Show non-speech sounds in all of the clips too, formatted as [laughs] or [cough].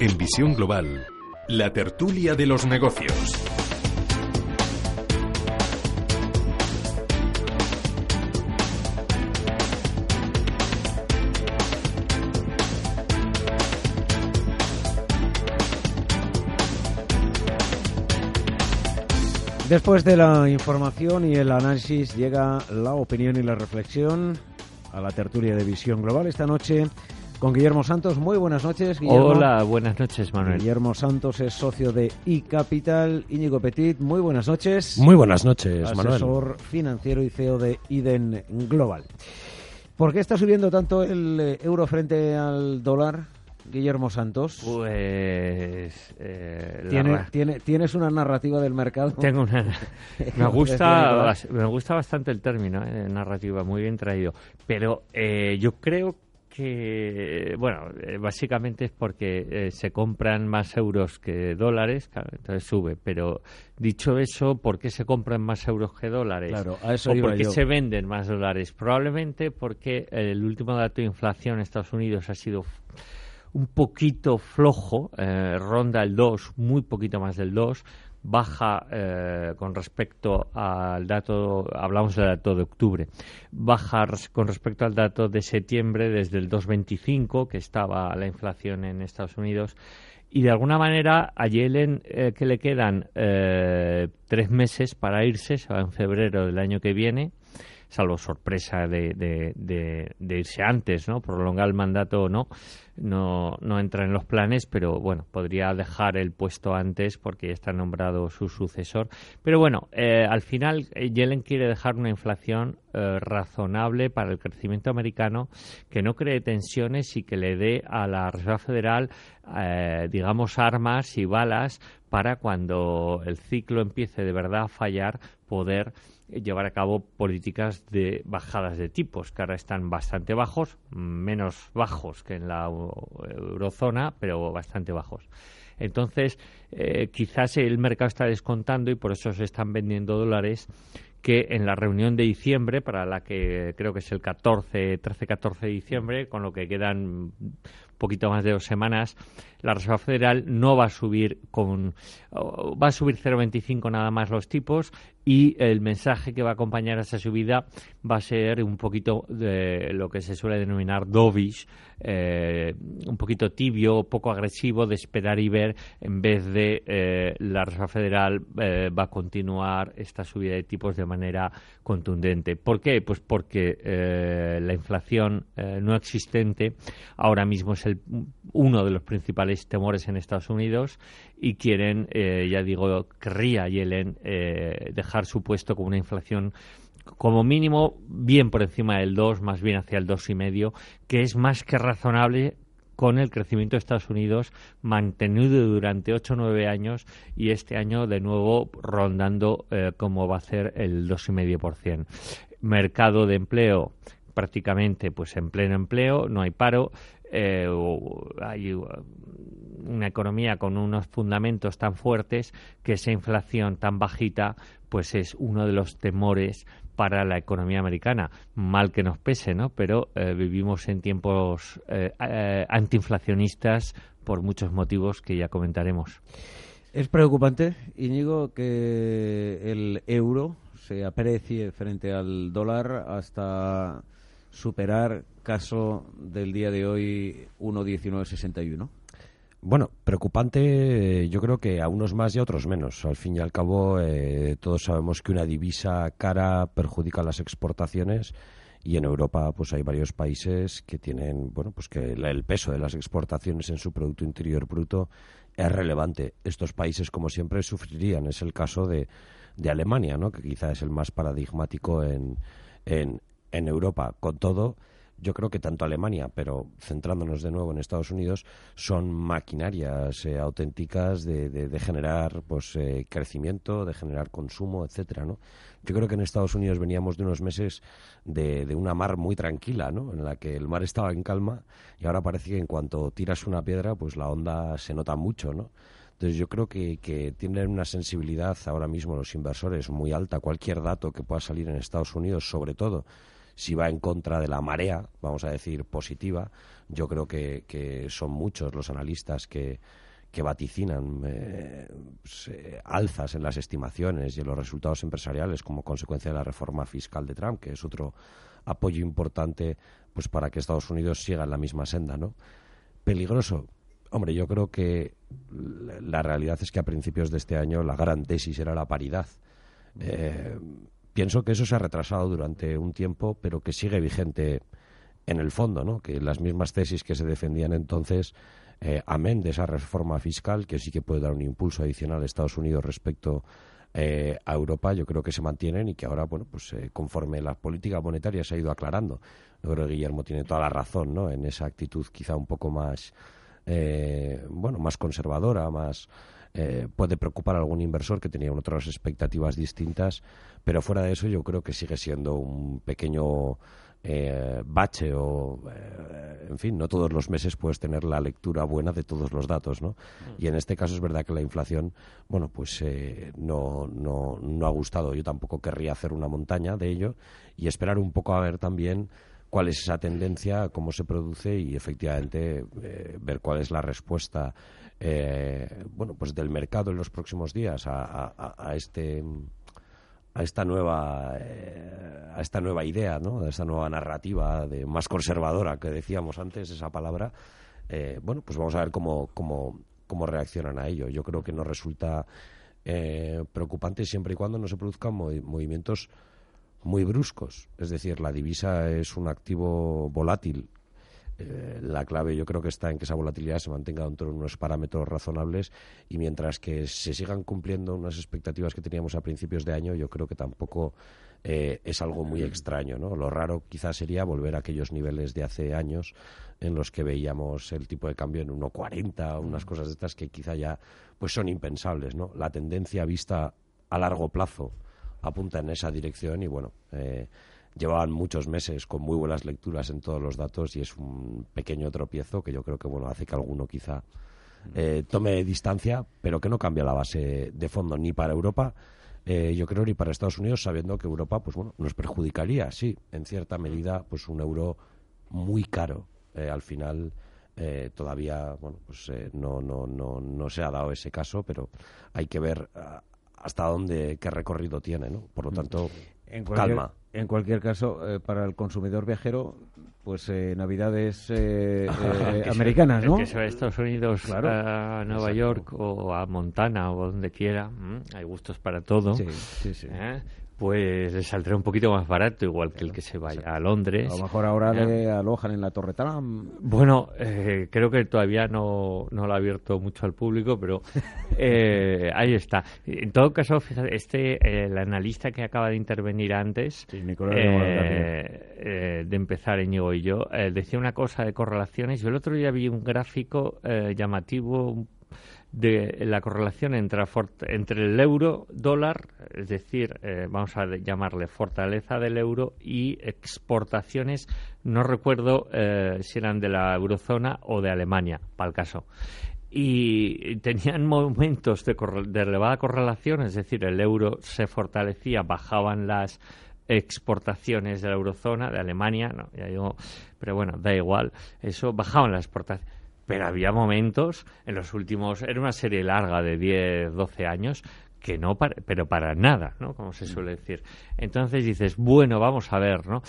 En Visión Global, la tertulia de los negocios. Después de la información y el análisis llega la opinión y la reflexión a la tertulia de Visión Global esta noche con Guillermo Santos. Muy buenas noches, Guillermo. Hola, buenas noches, Manuel. Guillermo Santos es socio de iCapital. Íñigo Petit, muy buenas noches. Muy buenas noches, Manuel. Asesor financiero y CEO de Iden Global. ¿Por qué está subiendo tanto el eh, euro frente al dólar? Guillermo Santos? Pues. Eh, ¿Tiene, tiene, ¿Tienes una narrativa del mercado? Tengo una. [laughs] me, gusta, me gusta bastante el término, eh, narrativa, muy bien traído. Pero eh, yo creo que, bueno, eh, básicamente es porque eh, se compran más euros que dólares, entonces sube. Pero dicho eso, ¿por qué se compran más euros que dólares? Claro, a eso ¿O por qué se venden más dólares? Probablemente porque el último dato de inflación en Estados Unidos ha sido un poquito flojo, eh, ronda el 2, muy poquito más del 2, baja eh, con respecto al dato, hablamos del dato de octubre, baja con respecto al dato de septiembre desde el 2,25 que estaba la inflación en Estados Unidos y de alguna manera a Yellen eh, que le quedan eh, tres meses para irse, se va en febrero del año que viene, salvo sorpresa de, de, irse antes, ¿no? Prolongar el mandato o no, no, no entra en los planes, pero bueno, podría dejar el puesto antes porque ya está nombrado su sucesor. Pero bueno, eh, al final eh, Yellen quiere dejar una inflación eh, razonable para el crecimiento americano que no cree tensiones y que le dé a la Reserva Federal, digamos, armas y balas para cuando el ciclo empiece de verdad a fallar, poder llevar a cabo políticas de bajadas de tipos, que ahora están bastante bajos, menos bajos que en la eurozona, pero bastante bajos. Entonces, eh, quizás el mercado está descontando y por eso se están vendiendo dólares que en la reunión de diciembre, para la que creo que es el 14, 13-14 de diciembre, con lo que quedan poquito más de dos semanas, la Reserva Federal no va a subir con va a subir 0,25 nada más los tipos y el mensaje que va a acompañar a esa subida va a ser un poquito de lo que se suele denominar dovish, eh, un poquito tibio, poco agresivo de esperar y ver en vez de eh, la Reserva Federal eh, va a continuar esta subida de tipos de manera contundente. ¿Por qué? Pues porque la inflación no existente ahora mismo es el, uno de los principales temores en Estados Unidos y quieren, eh, ya digo, querría Yellen eh, dejar su puesto con una inflación como mínimo bien por encima del 2, más bien hacia el 2,5, que es más que razonable con el crecimiento de Estados Unidos mantenido durante 8 o 9 años y este año de nuevo rondando eh, como va a ser el 2,5%. Mercado de empleo prácticamente pues en pleno empleo, no hay paro, eh, hay una economía con unos fundamentos tan fuertes que esa inflación tan bajita pues es uno de los temores para la economía americana. Mal que nos pese, ¿no? Pero eh, vivimos en tiempos eh, antiinflacionistas por muchos motivos que ya comentaremos. Es preocupante, Íñigo, que el euro se aprecie frente al dólar hasta superar caso del día de hoy 1.1961? Bueno, preocupante yo creo que a unos más y a otros menos. Al fin y al cabo, eh, todos sabemos que una divisa cara perjudica las exportaciones y en Europa pues hay varios países que tienen, bueno, pues que el peso de las exportaciones en su Producto Interior Bruto es relevante. Estos países, como siempre, sufrirían. Es el caso de, de Alemania, ¿no? que quizá es el más paradigmático en, en, en Europa. Con todo, yo creo que tanto Alemania, pero centrándonos de nuevo en Estados Unidos, son maquinarias eh, auténticas de, de, generar pues eh, crecimiento, de generar consumo, etcétera, ¿no? Yo creo que en Estados Unidos veníamos de unos meses de, una mar muy tranquila, ¿no? En la que el mar estaba en calma y ahora parece que en cuanto tiras una piedra, pues la onda se nota mucho, ¿no? Entonces yo creo que, que, tienen una sensibilidad ahora mismo los inversores muy alta. Cualquier dato que pueda salir en Estados Unidos, sobre todo si va en contra de la marea, vamos a decir, positiva, yo creo que, son muchos los analistas que, que vaticinan eh, pues, eh, alzas en las estimaciones y en los resultados empresariales como consecuencia de la reforma fiscal de Trump, que es otro apoyo importante pues para que Estados Unidos siga en la misma senda, ¿no? Peligroso. Hombre, yo creo que la realidad es que a principios de este año la gran tesis era la paridad. Eh, pienso que eso se ha retrasado durante un tiempo, pero que sigue vigente en el fondo, ¿no? Que las mismas tesis que se defendían entonces, eh, amén de esa reforma fiscal, que sí que puede dar un impulso adicional a Estados Unidos respecto eh, a Europa, yo creo que se mantienen y que ahora, bueno, pues eh, conforme la política monetaria se ha ido aclarando, yo creo que Guillermo tiene toda la razón, ¿no? En esa actitud quizá un poco más, bueno, más conservadora, más eh, puede preocupar a algún inversor que tenía otras expectativas distintas, pero fuera de eso yo creo que sigue siendo un pequeño eh, bache o, eh, en fin, no todos los meses puedes tener la lectura buena de todos los datos, ¿no? Mm. Y en este caso es verdad que la inflación, bueno, pues no, no, no ha gustado. Yo tampoco querría hacer una montaña de ello y esperar un poco a ver también cuál es esa tendencia, cómo se produce y efectivamente ver cuál es la respuesta eh, bueno, pues del mercado en los próximos días a, este a esta nueva eh, a esta nueva idea, ¿no? A esta nueva narrativa de más conservadora que decíamos antes esa palabra. Eh, bueno, pues vamos a ver cómo, cómo, cómo reaccionan a ello. Yo creo que nos resulta preocupante siempre y cuando no se produzcan movimientos muy bruscos. Es decir, la divisa es un activo volátil eh, la clave yo creo que está en que esa volatilidad se mantenga dentro de unos parámetros razonables y mientras que se sigan cumpliendo unas expectativas que teníamos a principios de año, yo creo que tampoco eh, es algo muy extraño. ¿no? Lo raro quizás sería volver a aquellos niveles de hace años en los que veíamos el tipo de cambio en 1,40 o unas cosas de estas que quizá ya pues son impensables. ¿no? La tendencia vista a largo plazo apunta en esa dirección y bueno. Eh, llevaban muchos meses con muy buenas lecturas en todos los datos y es un pequeño tropiezo que yo creo que bueno hace que alguno quizá eh, tome distancia, pero que no cambia la base de fondo ni para Europa, eh, yo creo ni para Estados Unidos, sabiendo que Europa pues bueno nos perjudicaría, sí, en cierta medida, pues un euro muy caro eh, al final. todavía bueno pues no, no, no, no se ha dado ese caso pero hay que ver ah, hasta dónde qué recorrido tiene no por lo mm. tanto en calma en cualquier caso, eh, para el consumidor viajero, pues eh, navidades eh, [laughs] americanas, ¿no? que se va a Estados Unidos, a Nueva York o a Montana o donde quiera, hay gustos para todo. Sí, sí, sí pues le saldrá un poquito más barato, igual que el que se vaya a Londres. A lo mejor ahora le alojan en la Torre Trump. Bueno, eh, creo que todavía no, no lo ha abierto mucho al público, pero [laughs] eh, ahí está. En todo caso, fíjate, este, el analista que acaba de intervenir antes, eh, de empezar Íñigo y yo, decía una cosa de correlaciones. Yo el otro día vi un gráfico llamativo, de la correlación entre, entre el euro dólar, es decir, eh, vamos a llamarle fortaleza del euro y exportaciones, no recuerdo eh, si eran de la eurozona o de Alemania, para el caso. Y tenían [laughs] momentos de, de elevada correlación, es decir, el euro se fortalecía, bajaban las exportaciones de la eurozona, de Alemania, no, ya digo, pero bueno, da igual, eso bajaban las exportaciones pero había momentos en los últimos, era una serie larga de 10, 12 años, que no, pero para nada, ¿no? Como se suele decir. Entonces dices, bueno, vamos a ver, ¿no?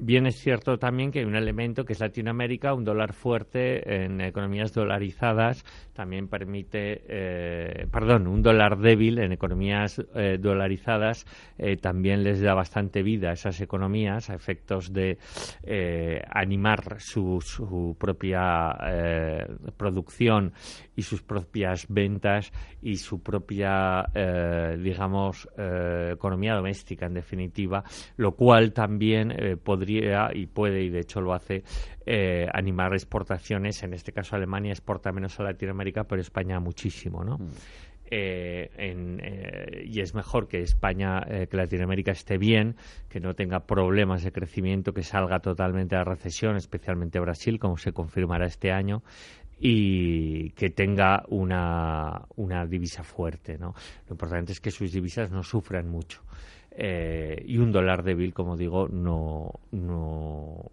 Bien es cierto también que hay un elemento que es Latinoamérica, un dólar fuerte en economías dolarizadas también permite, eh, perdón, un dólar débil en economías eh, dolarizadas eh, también les da bastante vida a esas economías a efectos de animar su, su propia producción y sus propias ventas y su propia eh, digamos, eh, economía doméstica, en definitiva, lo cual también eh, podría y puede, y de hecho lo hace, animar exportaciones. En este caso, Alemania exporta menos a Latinoamérica, pero España muchísimo, ¿no? Mm. y es mejor que España, que Latinoamérica esté bien, que no tenga problemas de crecimiento, que salga totalmente de la recesión, especialmente Brasil, como se confirmará este año, y que tenga una, una divisa fuerte. ¿no? Lo importante es que sus divisas no sufran mucho. Eh, y un dólar débil, como digo, no, no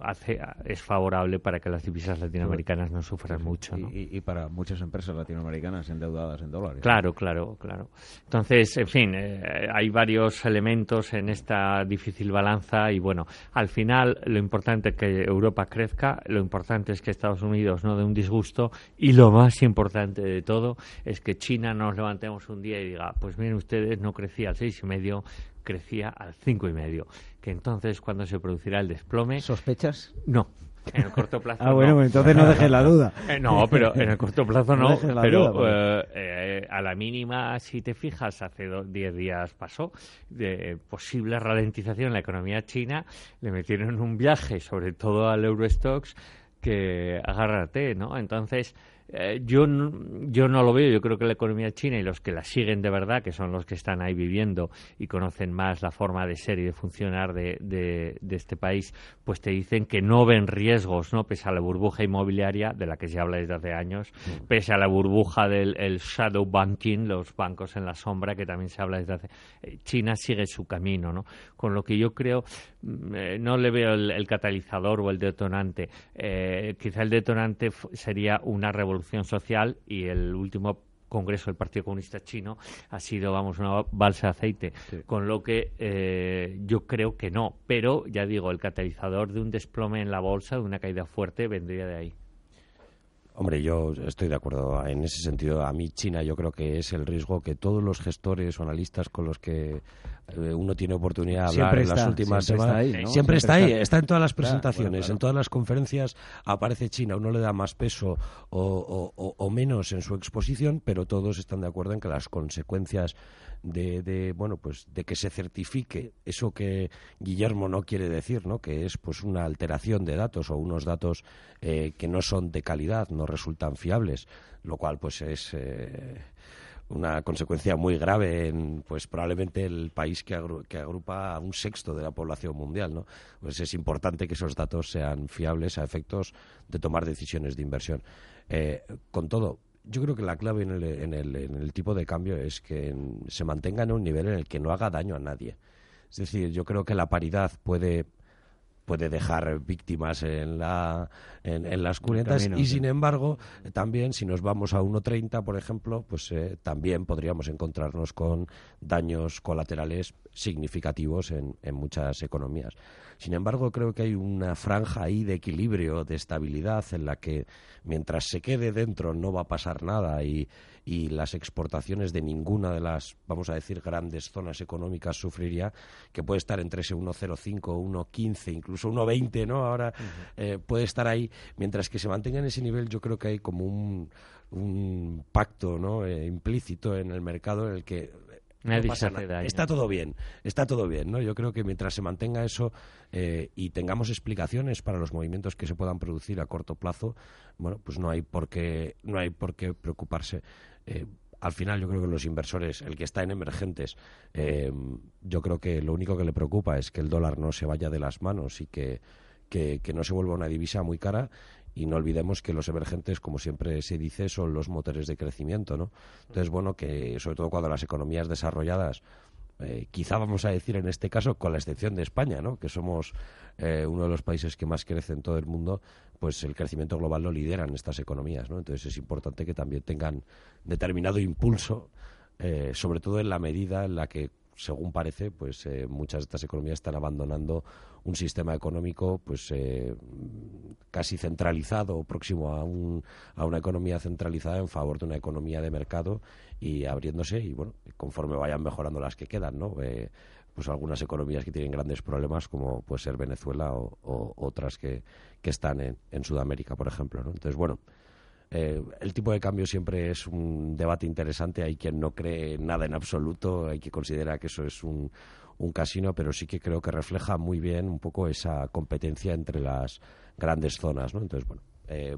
hace, es favorable para que las divisas latinoamericanas no sufran mucho. Y, para muchas empresas latinoamericanas endeudadas en dólares. Claro, claro, claro. Entonces, en fin, eh, hay varios elementos en esta difícil balanza y bueno, al final lo importante es que Europa crezca, lo importante es que Estados Unidos no dé un disgusto y lo más importante de todo es que China nos levantemos un día y diga, pues miren ustedes, no crecía al seis y medio, crecía al cinco y medio. Que entonces, cuando se producirá el desplome. ¿Sospechas? No. En el corto plazo. [laughs] ah, bueno, entonces no dejes la duda. Eh, no, pero en el corto plazo no. pero eh, eh, a la mínima, si te fijas, hace 10 días pasó, de posible ralentización en la economía china, le metieron un viaje, sobre todo al Eurostox, que agárrate, ¿no? Entonces eh, yo, yo no lo veo. Yo creo que la economía china y los que la siguen de verdad, que son los que están ahí viviendo y conocen más la forma de ser y de funcionar de, de, este país, pues te dicen que no ven riesgos, ¿no? Pese a la burbuja inmobiliaria, de la que se habla desde hace años, mm. pese a la burbuja del shadow banking, los bancos en la sombra, que también se habla desde hace. Eh, China sigue su camino, ¿no? Con lo que yo creo, mm, eh, no le veo el, catalizador o el detonante. quizá el detonante sería una revolución social y el último Congreso del Partido Comunista Chino ha sido, vamos, una balsa de aceite. Con lo que eh, yo creo que no. Pero, ya digo, el catalizador de un desplome en la bolsa, de una caída fuerte, vendría de ahí. Hombre, yo estoy de acuerdo en ese sentido. A mí China yo creo que es el riesgo que todos los gestores o analistas con los que eh, uno tiene oportunidad de hablar en las últimas semanas. Está ahí, Siempre, está, ahí, está en todas las presentaciones, en todas las conferencias aparece China. Uno le da más peso o, menos en su exposición, pero todos están de acuerdo en que las consecuencias de, bueno pues de que se certifique eso que Guillermo no quiere decir, ¿no? Que es pues una alteración de datos o unos datos eh, que no son de calidad, no resultan fiables, lo cual pues es eh, una consecuencia muy grave en pues probablemente el país que, agrupa a un sexto de la población mundial no pues es importante que esos datos sean fiables a efectos de tomar decisiones de inversión eh, con todo yo creo que la clave en el, en, el, en el tipo de cambio es que se mantenga en un nivel en el que no haga daño a nadie. Es decir yo creo que la paridad puede puede dejar víctimas en, la, en, las cunetas y sin embargo también si nos vamos a 1.30 por ejemplo pues eh, también podríamos encontrarnos con daños colaterales significativos en, en muchas economías. Sin embargo, creo que hay una franja ahí de equilibrio, de estabilidad, en la que mientras se quede dentro no va a pasar nada y, y las exportaciones de ninguna de las, vamos a decir, grandes zonas económicas sufriría, que puede estar entre ese 1,05, 1,15, incluso 1,20, ¿no? Ahora eh, puede estar ahí. Mientras que se mantenga en ese nivel, yo creo que hay como un, un pacto ¿no? Eh, implícito en el mercado en el que Está todo bien, está todo bien, ¿no? Yo creo que mientras se mantenga eso eh, y tengamos explicaciones para los movimientos que se puedan producir a corto plazo, bueno, pues no hay por qué, no hay por qué preocuparse. Eh, al final yo creo que los inversores, el que está en emergentes, eh, yo creo que lo único que le preocupa es que el dólar no se vaya de las manos y que, que, que no se vuelva una divisa muy cara y no olvidemos que los emergentes, como siempre se dice, son los motores de crecimiento, ¿no? Entonces, bueno, que sobre todo cuando las economías desarrolladas, eh, quizá vamos a decir en este caso, con la excepción de España, ¿no? Que somos eh, uno de los países que más crece en todo el mundo, pues el crecimiento global lo lideran estas economías, ¿no? Entonces es importante que también tengan determinado impulso, eh, sobre todo en la medida en la que según parece, pues eh, muchas de estas economías están abandonando un sistema económico pues eh, casi centralizado o próximo a, un, a una economía centralizada en favor de una economía de mercado y abriéndose y bueno conforme vayan mejorando las que quedan no eh, pues algunas economías que tienen grandes problemas como puede ser Venezuela o, otras que, que están en, en, Sudamérica por ejemplo ¿no? entonces bueno Eh, el tipo de cambio siempre es un debate interesante. Hay quien no cree nada en absoluto, hay quien considera que eso es un, casino, pero sí que creo que refleja muy bien un poco esa competencia entre las grandes zonas, ¿no? Entonces, bueno, eh,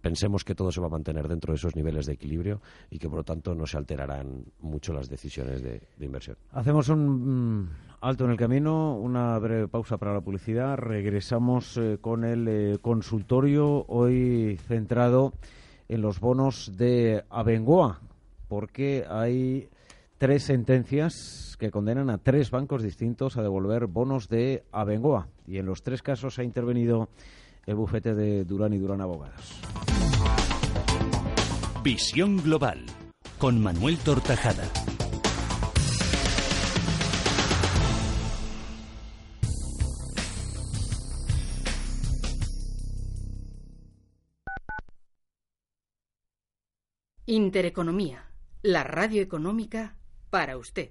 pensemos que todo se va a mantener dentro de esos niveles de equilibrio y que por lo tanto no se alterarán mucho las decisiones de, inversión. Hacemos un mm, alto en el camino, una breve pausa para la publicidad. Regresamos eh, con el eh, consultorio hoy centrado en los bonos de Abengoa, porque hay tres sentencias que condenan a tres bancos distintos a devolver bonos de Abengoa. Y en los tres casos ha intervenido el bufete de Durán y Durán Abogados. Visión Global con Manuel Tortajada. Intereconomía, la radio económica para usted.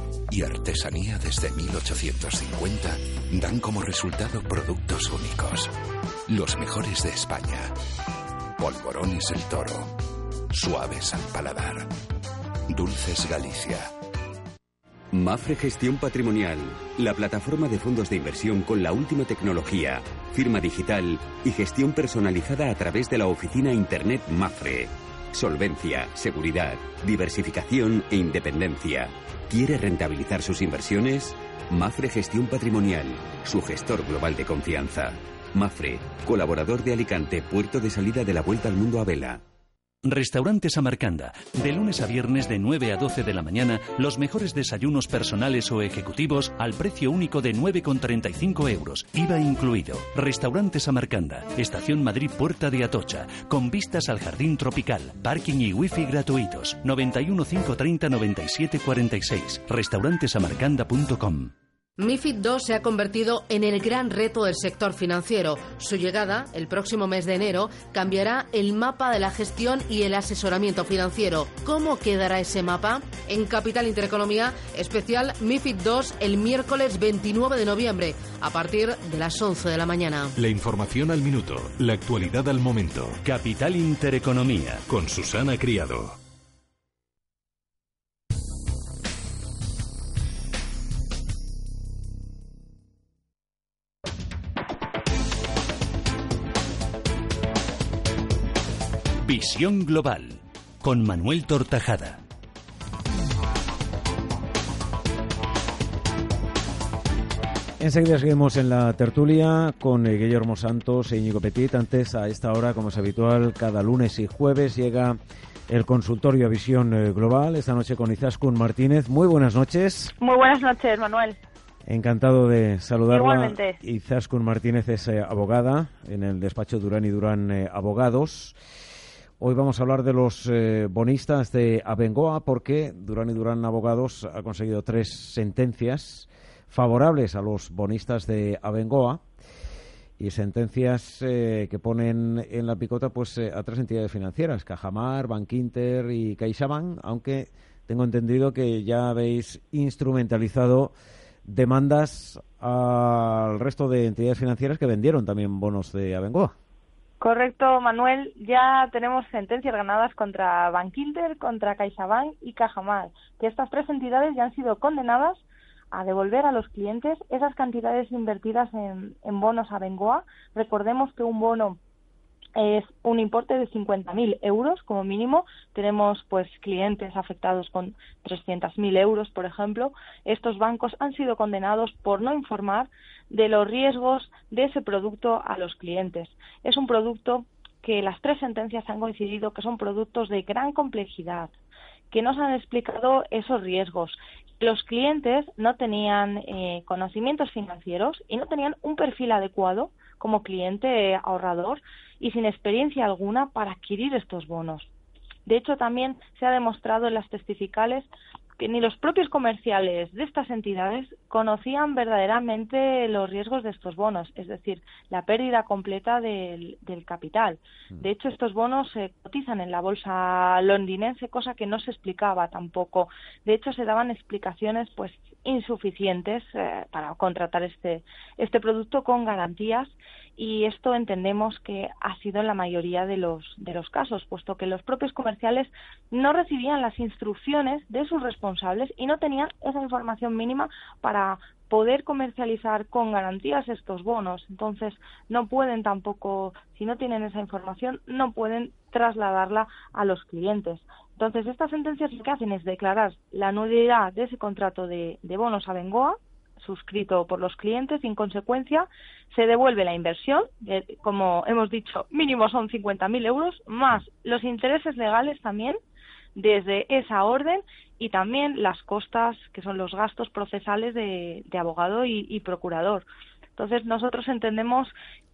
y artesanía desde 1850 dan como resultado productos únicos. Los mejores de España. Polvorones el Toro. Suaves al paladar. Dulces Galicia. Mafre Gestión Patrimonial, la plataforma de fondos de inversión con la última tecnología, firma digital y gestión personalizada a través de la oficina Internet Mafre. Solvencia, seguridad, diversificación e independencia. ¿Quiere rentabilizar sus inversiones? Mafre Gestión Patrimonial, su gestor global de confianza. Mafre, colaborador de Alicante, puerto de salida de la Vuelta al Mundo a Vela. Restaurante Samarcanda. De lunes a viernes de 9 a 12 de la mañana, los mejores desayunos personales o ejecutivos al precio único de 9,35 euros, IVA incluido. Restaurante Samarcanda. Estación Madrid Puerta de Atocha. Con vistas al jardín tropical. Parking y wifi gratuitos. 91 530 97 46. Restaurantesamarcanda.com MIFID II se ha convertido en el gran reto del sector financiero. Su llegada, el próximo mes de enero, cambiará el mapa de la gestión y el asesoramiento financiero. ¿Cómo quedará ese mapa? En Capital Intereconomía, especial MIFID II el miércoles 29 de noviembre, a partir de las 11 de la mañana. La información al minuto, la actualidad al momento. Capital Intereconomía, con Susana Criado. Visión Global con Manuel Tortajada. Enseguida seguimos en la tertulia con eh, Guillermo Santos e Íñigo Petit. Antes, a esta hora, como es habitual, cada lunes y jueves llega el consultorio Visión eh, Global. Esta noche con Izaskun Martínez. Muy buenas noches. Muy buenas noches, Manuel. Encantado de saludarla. Igualmente. Izaskun Martínez es eh, abogada en el despacho Durán y Durán Abogados. Hoy vamos a hablar de los eh, bonistas de Abengoa porque Durán y Durán Abogados ha conseguido tres sentencias favorables a los bonistas de Abengoa y sentencias eh, que ponen en la picota pues eh, a tres entidades financieras, Cajamar, Bankinter y CaixaBank, aunque tengo entendido que ya habéis instrumentalizado demandas al resto de entidades financieras que vendieron también bonos de Abengoa. Correcto, Manuel. Ya tenemos sentencias ganadas contra Bankinter, contra CaixaBank y Cajamar, que estas tres entidades ya han sido condenadas a devolver a los clientes esas cantidades invertidas en, en bonos a Bengoa. Recordemos que un bono es un importe de 50.000 euros como mínimo. Tenemos pues clientes afectados con 300.000 euros, por ejemplo. Estos bancos han sido condenados por no informar de los riesgos de ese producto a los clientes. Es un producto que las tres sentencias han coincidido que son productos de gran complejidad, que nos han explicado esos riesgos. Los clientes no tenían eh, conocimientos financieros y no tenían un perfil adecuado como cliente ahorrador y sin experiencia alguna para adquirir estos bonos. De hecho, también se ha demostrado en las testificales que ni los propios comerciales de estas entidades conocían verdaderamente los riesgos de estos bonos, es decir, la pérdida completa del, capital. Mm. De hecho, estos bonos se cotizan en la bolsa londinense, cosa que no se explicaba tampoco. De hecho, se daban explicaciones pues insuficientes eh, para contratar este, este producto con garantías y esto entendemos que ha sido en la mayoría de los, de los casos, puesto que los propios comerciales no recibían las instrucciones de sus responsables y no tenían esa información mínima para poder comercializar con garantías estos bonos. Entonces, no pueden tampoco, si no tienen esa información, no pueden trasladarla a los clientes. Entonces, estas sentencias lo que hacen es declarar la nulidad de ese contrato de, de bonos a Bengoa, suscrito por los clientes y en consecuencia se devuelve la inversión, como hemos dicho, mínimo son 50.000 euros, más los intereses legales también desde esa orden y también las costas, que son los gastos procesales de, abogado y, procurador. Entonces, nosotros entendemos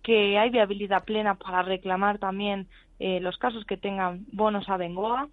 que hay viabilidad plena para reclamar también eh, los casos que tengan bonos a Bengoa.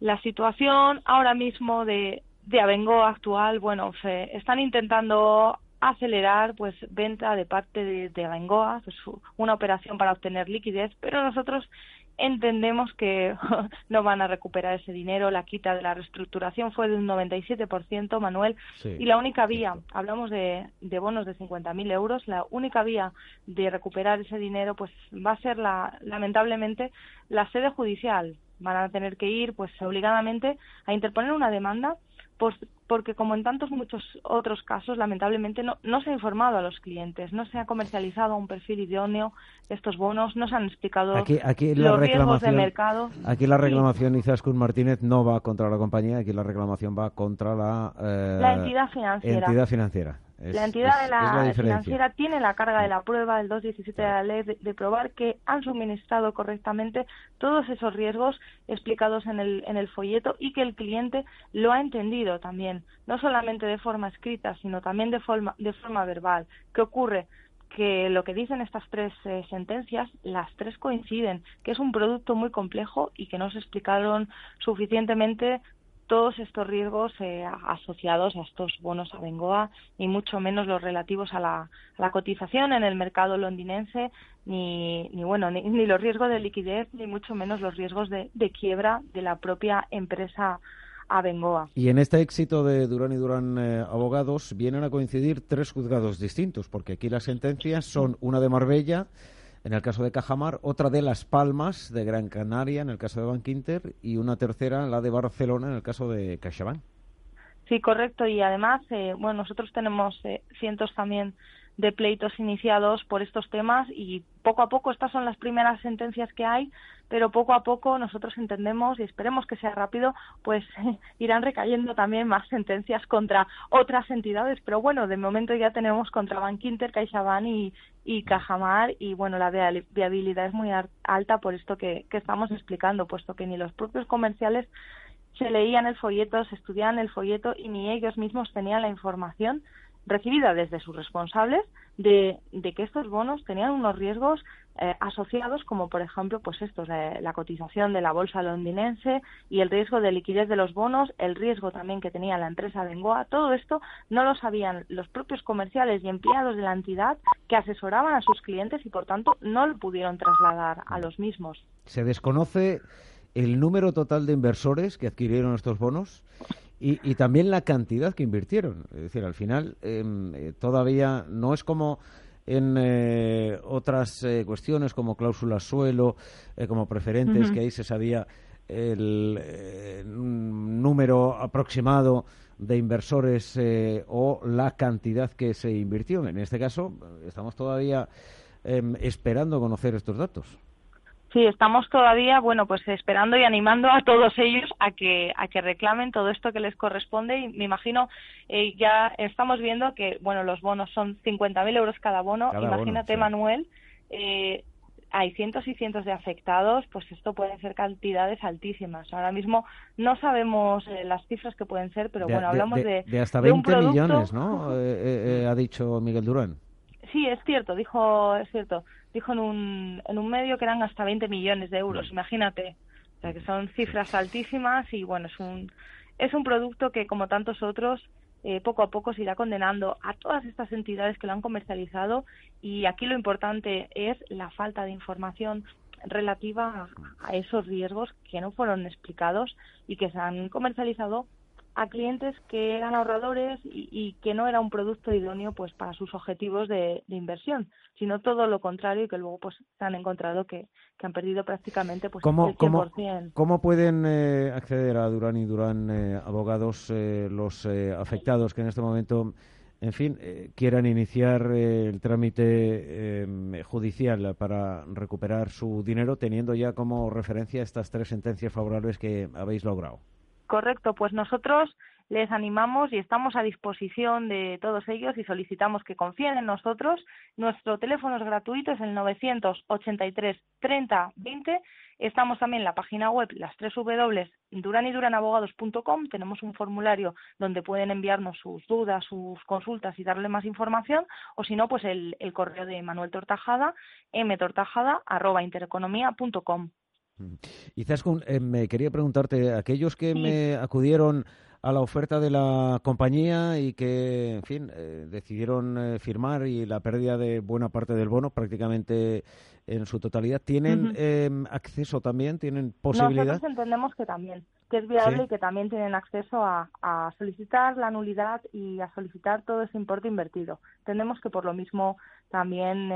La situación ahora mismo de, de Abengoa actual, bueno, se están intentando acelerar pues venta de parte de, de Abengoa, pues, una operación para obtener liquidez, pero nosotros entendemos que [laughs] no van a recuperar ese dinero. La quita de la reestructuración fue de un 97%, Manuel, y la única vía, hablamos de, de bonos de 50.000 euros, la única vía de recuperar ese dinero pues va a ser la, lamentablemente la sede judicial. Van a tener que ir pues obligadamente a interponer una demanda pues porque como en tantos muchos otros casos, lamentablemente no, no se ha informado a los clientes, no se ha comercializado un perfil idóneo de estos bonos, no se han explicado aquí, aquí los riesgos de mercado. Aquí la reclamación, sí. Izaskun Martínez, no va contra la compañía, aquí la reclamación va contra la, eh, la entidad financiera. Entidad financiera la entidad de la, financiera tiene la carga de la prueba del 217 de la ley de, probar que han suministrado correctamente todos esos riesgos explicados en el, en el folleto y que el cliente lo ha entendido también, no solamente de forma escrita, sino también de forma, de forma verbal. ¿Qué ocurre? que lo que dicen estas tres eh, sentencias, las tres coinciden, que es un producto muy complejo y que no se explicaron suficientemente todos estos riesgos eh, asociados a estos bonos a Bengoa, ni mucho menos los relativos a la, cotización en el mercado londinense, ni, ni bueno, ni, los riesgos de liquidez, ni mucho menos los riesgos de, quiebra de la propia empresa a Bengoa. Y en este éxito de Durán y Durán eh, Abogados vienen a coincidir tres juzgados distintos, porque aquí las sentencias son una de Marbella, en el caso de Cajamar, otra de Las Palmas de Gran Canaria en el caso de Bankinter y una tercera, la de Barcelona en el caso de CaixaBank. Sí, correcto. Y además, eh, bueno, nosotros tenemos eh, cientos también de pleitos iniciados por estos temas y poco a poco estas son las primeras sentencias que hay, pero poco a poco nosotros entendemos y esperemos que sea rápido, pues [laughs] irán recayendo también más sentencias contra otras entidades, pero bueno, de momento ya tenemos contra Bankinter, CaixaBank y, y Cajamar y bueno, la viabilidad es muy alta por esto que, que estamos explicando, puesto que ni los propios comerciales se leían el folleto, se estudiaban el folleto y ni ellos mismos tenían la información recibida desde sus responsables de, que estos bonos tenían unos riesgos eh, asociados como por ejemplo pues estos la cotización de la bolsa londinense y el riesgo de liquidez de los bonos el riesgo también que tenía la empresa Bengoa. Todo esto no lo sabían los propios comerciales y empleados de la entidad que asesoraban a sus clientes y por tanto no lo pudieron trasladar a los mismos. Se desconoce el número total de inversores que adquirieron estos bonos y, también la cantidad que invirtieron. Es decir, al final em, eh, todavía no es como en eh, otras eh, cuestiones como cláusulas suelo, como preferentes, que ahí se sabía el número aproximado de inversores o la cantidad que se invirtió. En este caso, estamos todavía em, esperando conocer estos datos. Sí, estamos todavía, bueno, pues esperando y animando a todos ellos a que a que reclamen todo esto que les corresponde y me imagino eh, ya estamos viendo que, bueno, los bonos son 50.000 euros cada bono. Imagínate, Manuel, eh, hay cientos y cientos de afectados, pues esto pueden ser cantidades altísimas. Ahora mismo no sabemos eh, las cifras que pueden ser, pero bueno, hablamos de, de, hasta 20 millones, ¿no? [laughs] ha dicho Miguel Durán. Sí, es cierto, dijo, es cierto dijo en un, en un medio que eran hasta 20 millones de euros, imagínate. O sea que son cifras altísimas y bueno, es un, es un producto que como tantos otros eh, poco a poco se irá condenando a todas estas entidades que lo han comercializado. Y aquí lo importante es la falta de información relativa a esos riesgos que no fueron explicados y que se han comercializado a clientes que eran ahorradores y, que no era un producto idóneo pues para sus objetivos de, inversión, sino todo lo contrario y que luego pues se han encontrado que, han perdido prácticamente pues ¿Cómo, el 100%. ¿Cómo, pueden eh, acceder a Durán y Durán eh, abogados eh, los afectados que en este momento en fin, quieran iniciar el trámite judicial para recuperar su dinero, teniendo ya como referencia estas tres sentencias favorables que habéis logrado. Correcto, pues nosotros les animamos y estamos a disposición de todos ellos y solicitamos que confíen en nosotros. Nuestro teléfono es gratuito, es el 983 30 20. Estamos también en la página web, las tres W. Tenemos un formulario donde pueden enviarnos sus dudas, sus consultas y darle más información. O si no, pues el, correo de Manuel Tortajada, mtortajada. Y Zaskun, eh, me quería preguntarte, aquellos que me acudieron a la oferta de la compañía y que, en fin, eh, decidieron eh, firmar y la pérdida de buena parte del bono, prácticamente en su totalidad, ¿tienen em, acceso también? ¿Tienen posibilidad? Nosotros entendemos que también, que es viable y que también tienen acceso a, a, solicitar la nulidad y a solicitar todo ese importe invertido. Entendemos que por lo mismo también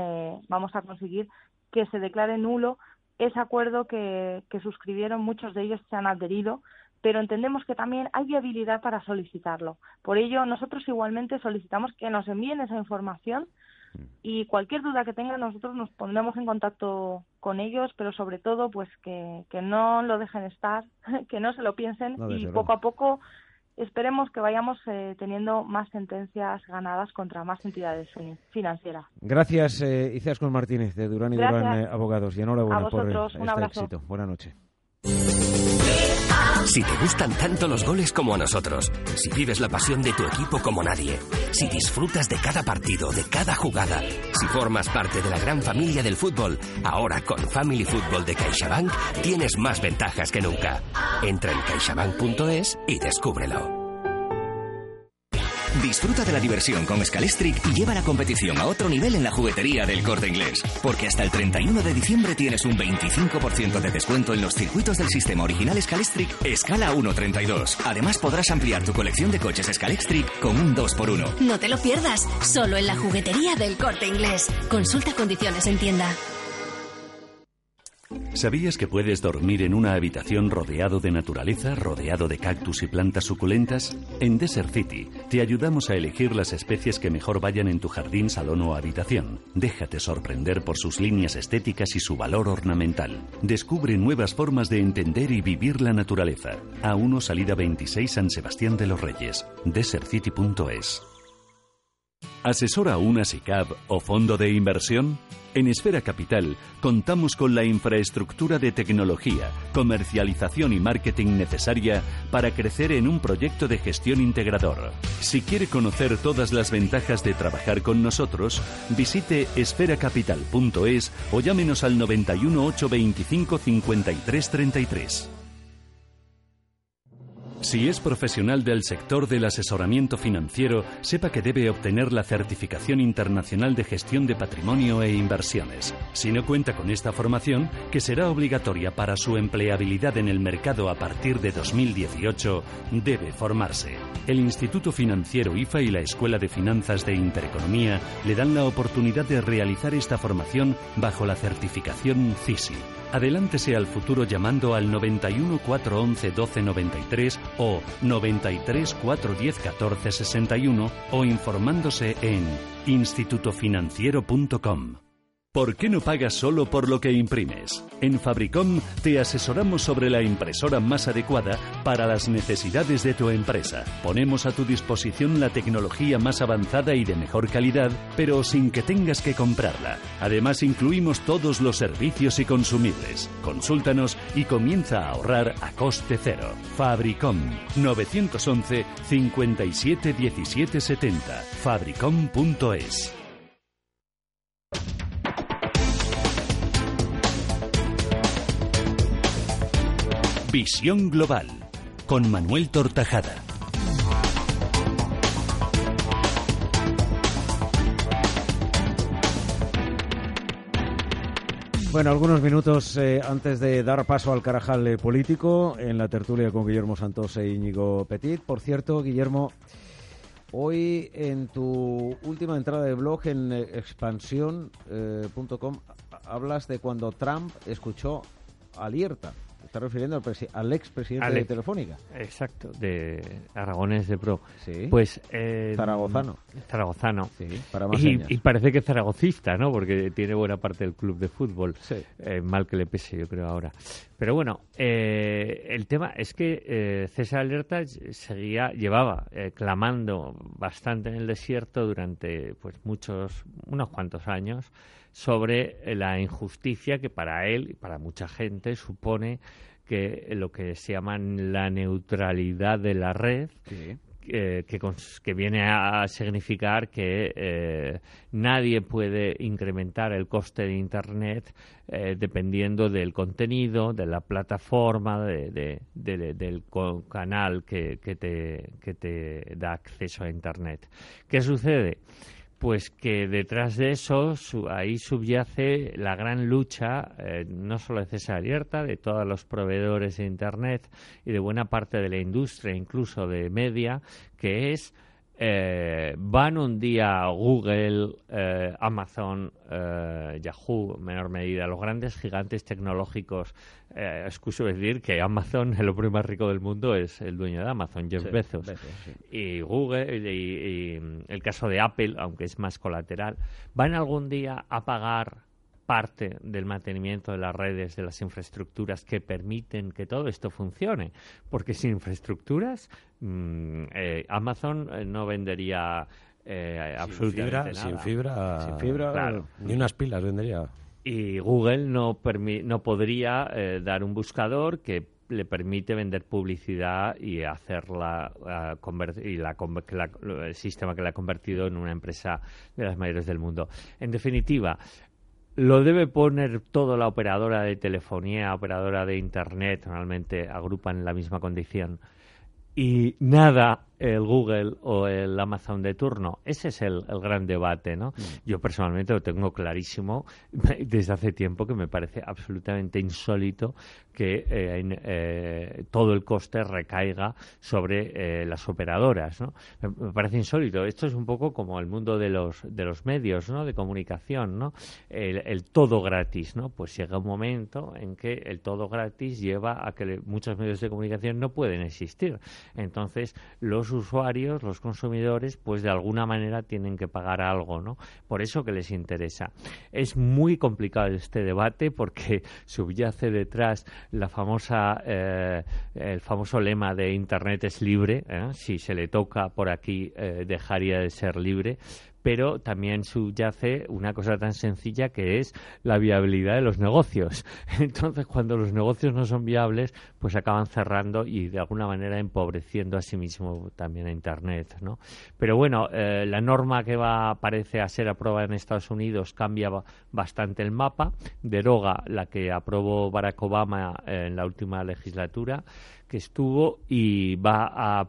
vamos a conseguir que se declare nulo ese acuerdo que, suscribieron, muchos de ellos se han adherido, pero entendemos que también hay viabilidad para solicitarlo. Por ello, nosotros igualmente solicitamos que nos envíen esa información y cualquier duda que tengan nosotros nos pondremos en contacto con ellos, pero sobre todo pues que, que no lo dejen estar, [laughs] que no se lo piensen y poco a poco esperemos que vayamos eh, teniendo más sentencias ganadas contra más entidades financieras. Gracias, eh, Martínez, de Durán y Durán eh, Abogados. Y enhorabuena por este éxito. Buenas noches. Si te gustan tanto los goles como a nosotros, si vives la pasión de tu equipo como nadie, si disfrutas de cada partido, de cada jugada, si formas parte de la gran familia del fútbol, ahora con Family Football de CaixaBank tienes más ventajas que nunca. Entra en caixabank.es y descúbrelo. Disfruta de la diversión con Scalestric y lleva la competición a otro nivel en la juguetería del corte inglés. Porque hasta el 31 de diciembre tienes un 25% de descuento en los circuitos del sistema original Scalestric Escala 132. Además podrás ampliar tu colección de coches Scalestric con un 2x1. No te lo pierdas, solo en la juguetería del corte inglés. Consulta condiciones en tienda. ¿Sabías que puedes dormir en una habitación rodeado de naturaleza, rodeado de cactus y plantas suculentas? En Desert City te ayudamos a elegir las especies que mejor vayan en tu jardín, salón o habitación. Déjate sorprender por sus líneas estéticas y su valor ornamental. Descubre nuevas formas de entender y vivir la naturaleza. A 1 salida 26 San Sebastián de los Reyes. DesertCity.es ¿Asesora una SICAV o fondo de inversión? En Esfera Capital contamos con la infraestructura de tecnología, comercialización y marketing necesaria para crecer en un proyecto de gestión integrador. Si quiere conocer todas las ventajas de trabajar con nosotros, visite esferacapital.es o llámenos al 91 825 5333. Si es profesional del sector del asesoramiento financiero, sepa que debe obtener la certificación internacional de gestión de patrimonio e inversiones. Si no cuenta con esta formación, que será obligatoria para su empleabilidad en el mercado a partir de 2018, debe formarse. El Instituto Financiero IFA y la Escuela de Finanzas de Intereconomía le dan la oportunidad de realizar esta formación bajo la certificación CISI. Adelántese al futuro llamando al 91 411 1293 o 93 410 14 61 o informándose en institutofinanciero.com. ¿Por qué no pagas solo por lo que imprimes? En Fabricom te asesoramos sobre la impresora más adecuada para las necesidades de tu empresa. Ponemos a tu disposición la tecnología más avanzada y de mejor calidad, pero sin que tengas que comprarla. Además, incluimos todos los servicios y consumibles. Consúltanos y comienza a ahorrar a coste cero. Fabricom 911 57 17 70. Fabricom.es Visión Global con Manuel Tortajada. Bueno, algunos minutos eh, antes de dar paso al carajal eh, político en la tertulia con Guillermo Santos e Íñigo Petit. Por cierto, Guillermo, hoy en tu última entrada de blog en eh, expansión.com hablas de cuando Trump escuchó alerta está refiriendo al, al expresidente de Telefónica. Exacto, de Aragones de Pro. Sí. Pues. Eh, Zaragozano. Zaragozano. Sí, para más y, y, parece que zaragocista, ¿no? Porque tiene buena parte del club de fútbol. Sí. Eh, mal que le pese, yo creo, ahora. Pero bueno, eh, el tema es que eh, César Alerta seguía, llevaba eh, clamando bastante en el desierto durante pues muchos, unos cuantos años sobre la injusticia que para él y para mucha gente supone que lo que se llama la neutralidad de la red, que, que, viene a significar que eh, nadie puede incrementar el coste de Internet eh, dependiendo del contenido, de la plataforma, de, del canal que, que, te, que te da acceso a Internet. ¿Qué sucede? Pues que detrás de eso ahí subyace la gran lucha, eh, no solo de César Abierta, de todos los proveedores de Internet y de buena parte de la industria, incluso de media, que es eh, van un día Google, eh, Amazon, eh, Yahoo, en menor medida, los grandes gigantes tecnológicos. Eh, excuso decir que Amazon, [laughs] el hombre más rico del mundo, es el dueño de Amazon, Jeff Bezos. Y Google, y, el caso de Apple, aunque es más colateral, van algún día a pagar parte del mantenimiento de las redes, de las infraestructuras que permiten que todo esto funcione. Porque sin infraestructuras, mm, eh, Amazon eh, no vendería eh, absolutamente nada. Sin fibra, sin fibra ni unas pilas vendería. Y Google no, no podría dar un buscador que le permite vender publicidad y hacerla y la, el sistema que la ha convertido en una empresa de las mayores del mundo. En definitiva, lo debe poner toda la operadora de telefonía, operadora de Internet, normalmente agrupan en la misma condición. Y nada el Google o el Amazon de turno. Ese es el, gran debate, ¿no? Mm. Yo personalmente lo tengo clarísimo [laughs] desde hace tiempo que me parece absolutamente insólito que eh, eh, todo el coste recaiga sobre eh, las operadoras, ¿no? Me, parece insólito. Esto es un poco como el mundo de los de los medios, ¿no? De comunicación, ¿no? El, el todo gratis, ¿no? Pues llega un momento en que el todo gratis lleva a que muchos medios de comunicación no pueden existir. Entonces los usuarios, los consumidores, pues de alguna manera tienen que pagar algo, ¿no? Por eso que les interesa. Es muy complicado este debate porque [laughs] subyace detrás la famosa, eh, el famoso lema de Internet es libre. ¿eh? Si se le toca por aquí, eh, dejaría de ser libre pero también subyace una cosa tan sencilla que es la viabilidad de los negocios. [laughs] Entonces, cuando los negocios no son viables, pues acaban cerrando y de alguna manera empobreciendo a sí mismo también a Internet, ¿no? Pero bueno, eh, la norma que va parece a ser aprobada en Estados Unidos cambia bastante el mapa, deroga la que aprobó Barack Obama en la última legislatura que estuvo y va a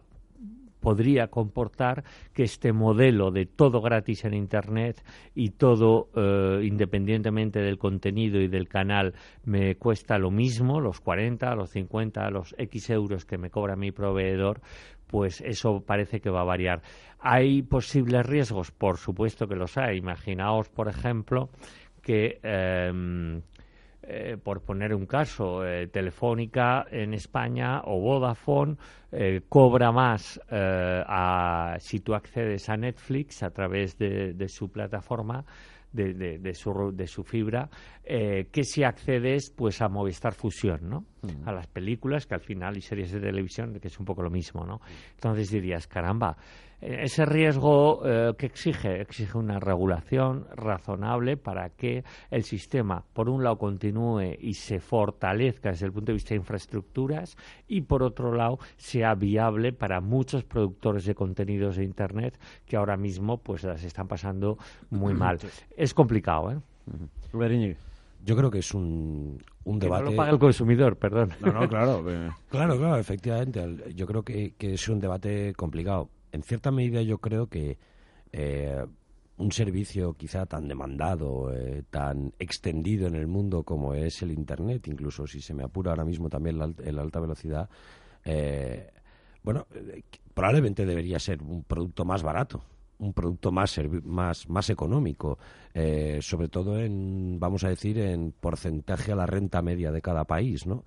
podría comportar que este modelo de todo gratis en Internet y todo eh, independientemente del contenido y del canal me cuesta lo mismo, los 40, los 50, los X euros que me cobra mi proveedor, pues eso parece que va a variar. ¿Hay posibles riesgos? Por supuesto que los hay. Imaginaos, por ejemplo, que em, eh, por poner un caso, eh, Telefónica en España o Vodafone eh, cobra más si tú accedes a Netflix a través de, su plataforma. De, su, de su fibra, que si accedes pues a Movistar Fusión, ¿no? Mm. A las películas, que al final, y series de televisión, que es un poco lo mismo, ¿no? Entonces dirías, caramba, ese riesgo eh, que exige, exige una regulación razonable para que el sistema, por un lado, continúe y se fortalezca desde el punto de vista de infraestructuras y, por otro lado, sea viable para muchos productores de contenidos de Internet que ahora mismo pues las están pasando muy mal. Es complicado, ¿eh? yo creo que es un, un debate. no lo paga el consumidor, perdón. No, no, claro. [laughs] claro, claro, efectivamente. Yo creo que, que, es un debate complicado. En cierta medida, yo creo que eh, un servicio quizá tan demandado, eh, tan extendido en el mundo como es el Internet, incluso si se me apura ahora mismo también la, alta velocidad, eh, bueno, probablemente debería ser un producto más barato un producto más, más, más económico, sobre todo en, vamos a decir, en porcentaje a la renta media de cada país, ¿no?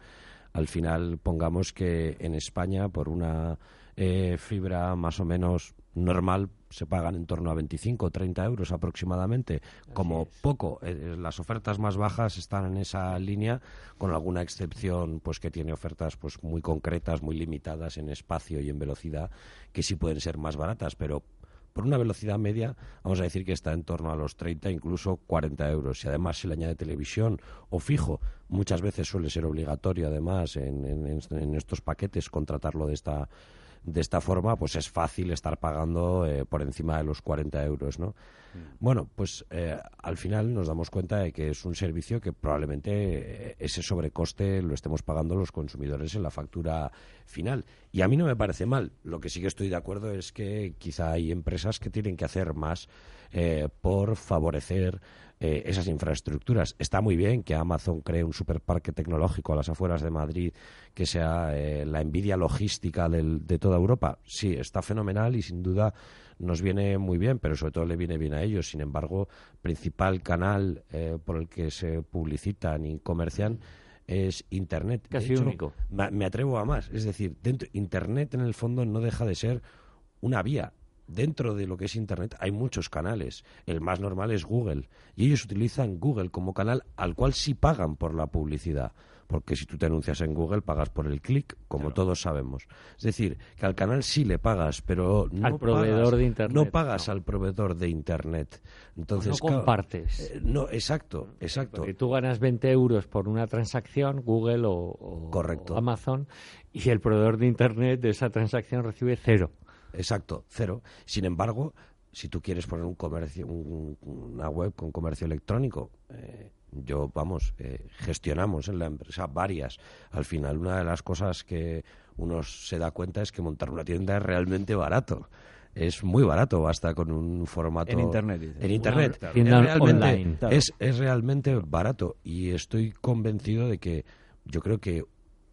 Al final, pongamos que en España, por una eh, fibra más o menos normal, se pagan en torno a 25 o 30 euros aproximadamente. Como poco, eh, las ofertas más bajas están en esa línea, con alguna excepción pues que tiene ofertas pues muy concretas, muy limitadas en espacio y en velocidad, que sí pueden ser más baratas, pero por una velocidad media, vamos a decir que está en torno a los 30, incluso 40 euros. Si además se le añade televisión o fijo, muchas veces suele ser obligatorio además en, en estos paquetes contratarlo de esta de esta forma, pues es fácil estar pagando eh, por encima de los 40 euros, ¿no? Mm. Bueno, pues eh, al final nos damos cuenta de que es un servicio que probablemente eh, ese sobrecoste lo estemos pagando los consumidores en la factura final. Y a mí no me parece mal. Lo que sí que estoy de acuerdo es que quizá hay empresas que tienen que hacer más por favorecer eh, esas infraestructuras. Está muy bien que Amazon cree un superparque tecnológico a las afueras de Madrid que sea eh, la envidia logística de toda Europa. Sí, está fenomenal y sin duda nos viene muy bien, pero sobre todo le viene bien a ellos. Sin embargo, principal canal eh, por el que se publicitan y comercian es Internet. Casi único. Me, atrevo a más. Es decir, dentro, Internet en el fondo no deja de ser una vía dentro de lo que es Internet hay muchos canales. El más normal es Google. Y ellos utilizan Google como canal al cual sí pagan por la publicidad. Porque si tú te anuncias en Google, pagas por el clic, como todos sabemos. Es decir, que al canal sí le pagas, pero no al proveedor pagas, de Internet. No pagas al proveedor de Internet. Entonces, no compartes. Eh, no, exacto, exacto. Porque tú ganas 20 euros por una transacción, Google o, Correcto. Amazon, y el proveedor de Internet de esa transacción recibe cero. Exacto, cero. Sin embargo, si tú quieres poner un comercio, una web con comercio electrónico, eh, yo, vamos, eh, gestionamos en la empresa varias. Al final, una de las cosas que uno se da cuenta es que montar una tienda es realmente barato. Es muy barato, basta con un formato. En Internet. En Internet. es, realmente, es, es realmente barato. Y estoy convencido de que yo creo que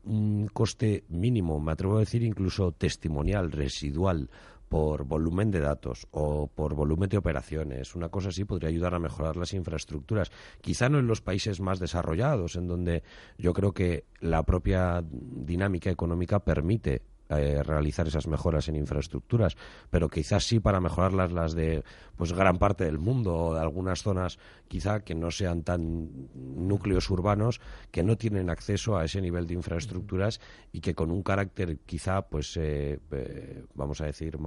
un coste mínimo, me atrevo a decir incluso testimonial, residual, por volumen de datos o por volumen de operaciones. Una cosa así podría ayudar a mejorar las infraestructuras. Quizá no en los países más desarrollados, en donde yo creo que la propia dinámica económica permite eh, realizar esas mejoras en infraestructuras, pero quizás sí para mejorarlas las de pues gran parte del mundo o de algunas zonas quizá que no sean tan núcleos urbanos que no tienen acceso a ese nivel de infraestructuras y que con un carácter quizá pues eh, eh, vamos a decir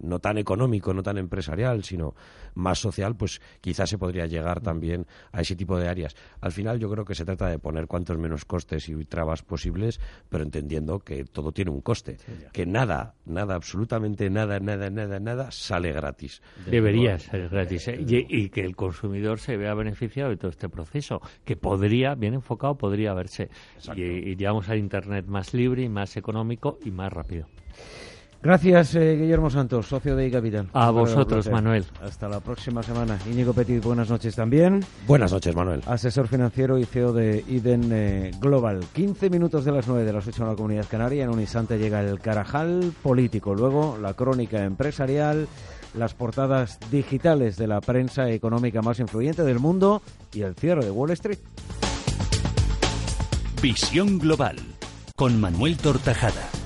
no tan económico, no tan empresarial, sino más social, pues quizás se podría llegar también a ese tipo de áreas. Al final yo creo que se trata de poner cuantos menos costes y trabas posibles, pero entendiendo que todo tiene un coste, que nada, nada, absolutamente nada, nada, nada, nada sale gratis. Debería es gratis. ¿eh? Y, que el consumidor se vea beneficiado de todo este proceso, que podría, bien enfocado, podría verse. Y, y llegamos al Internet más libre y más económico y más rápido. Gracias, eh, Guillermo Santos, socio de iCapital. A vosotros, Manuel. Hasta la próxima semana. Íñigo Petit, buenas noches también. Buenas noches, Manuel. Asesor financiero y CEO de Iden eh, Global. 15 minutos de las 9 de las 8 en la Comunidad Canaria. En un instante llega el Carajal político. Luego la crónica empresarial las portadas digitales de la prensa económica más influyente del mundo y el cierre de Wall Street. Visión Global con Manuel Tortajada.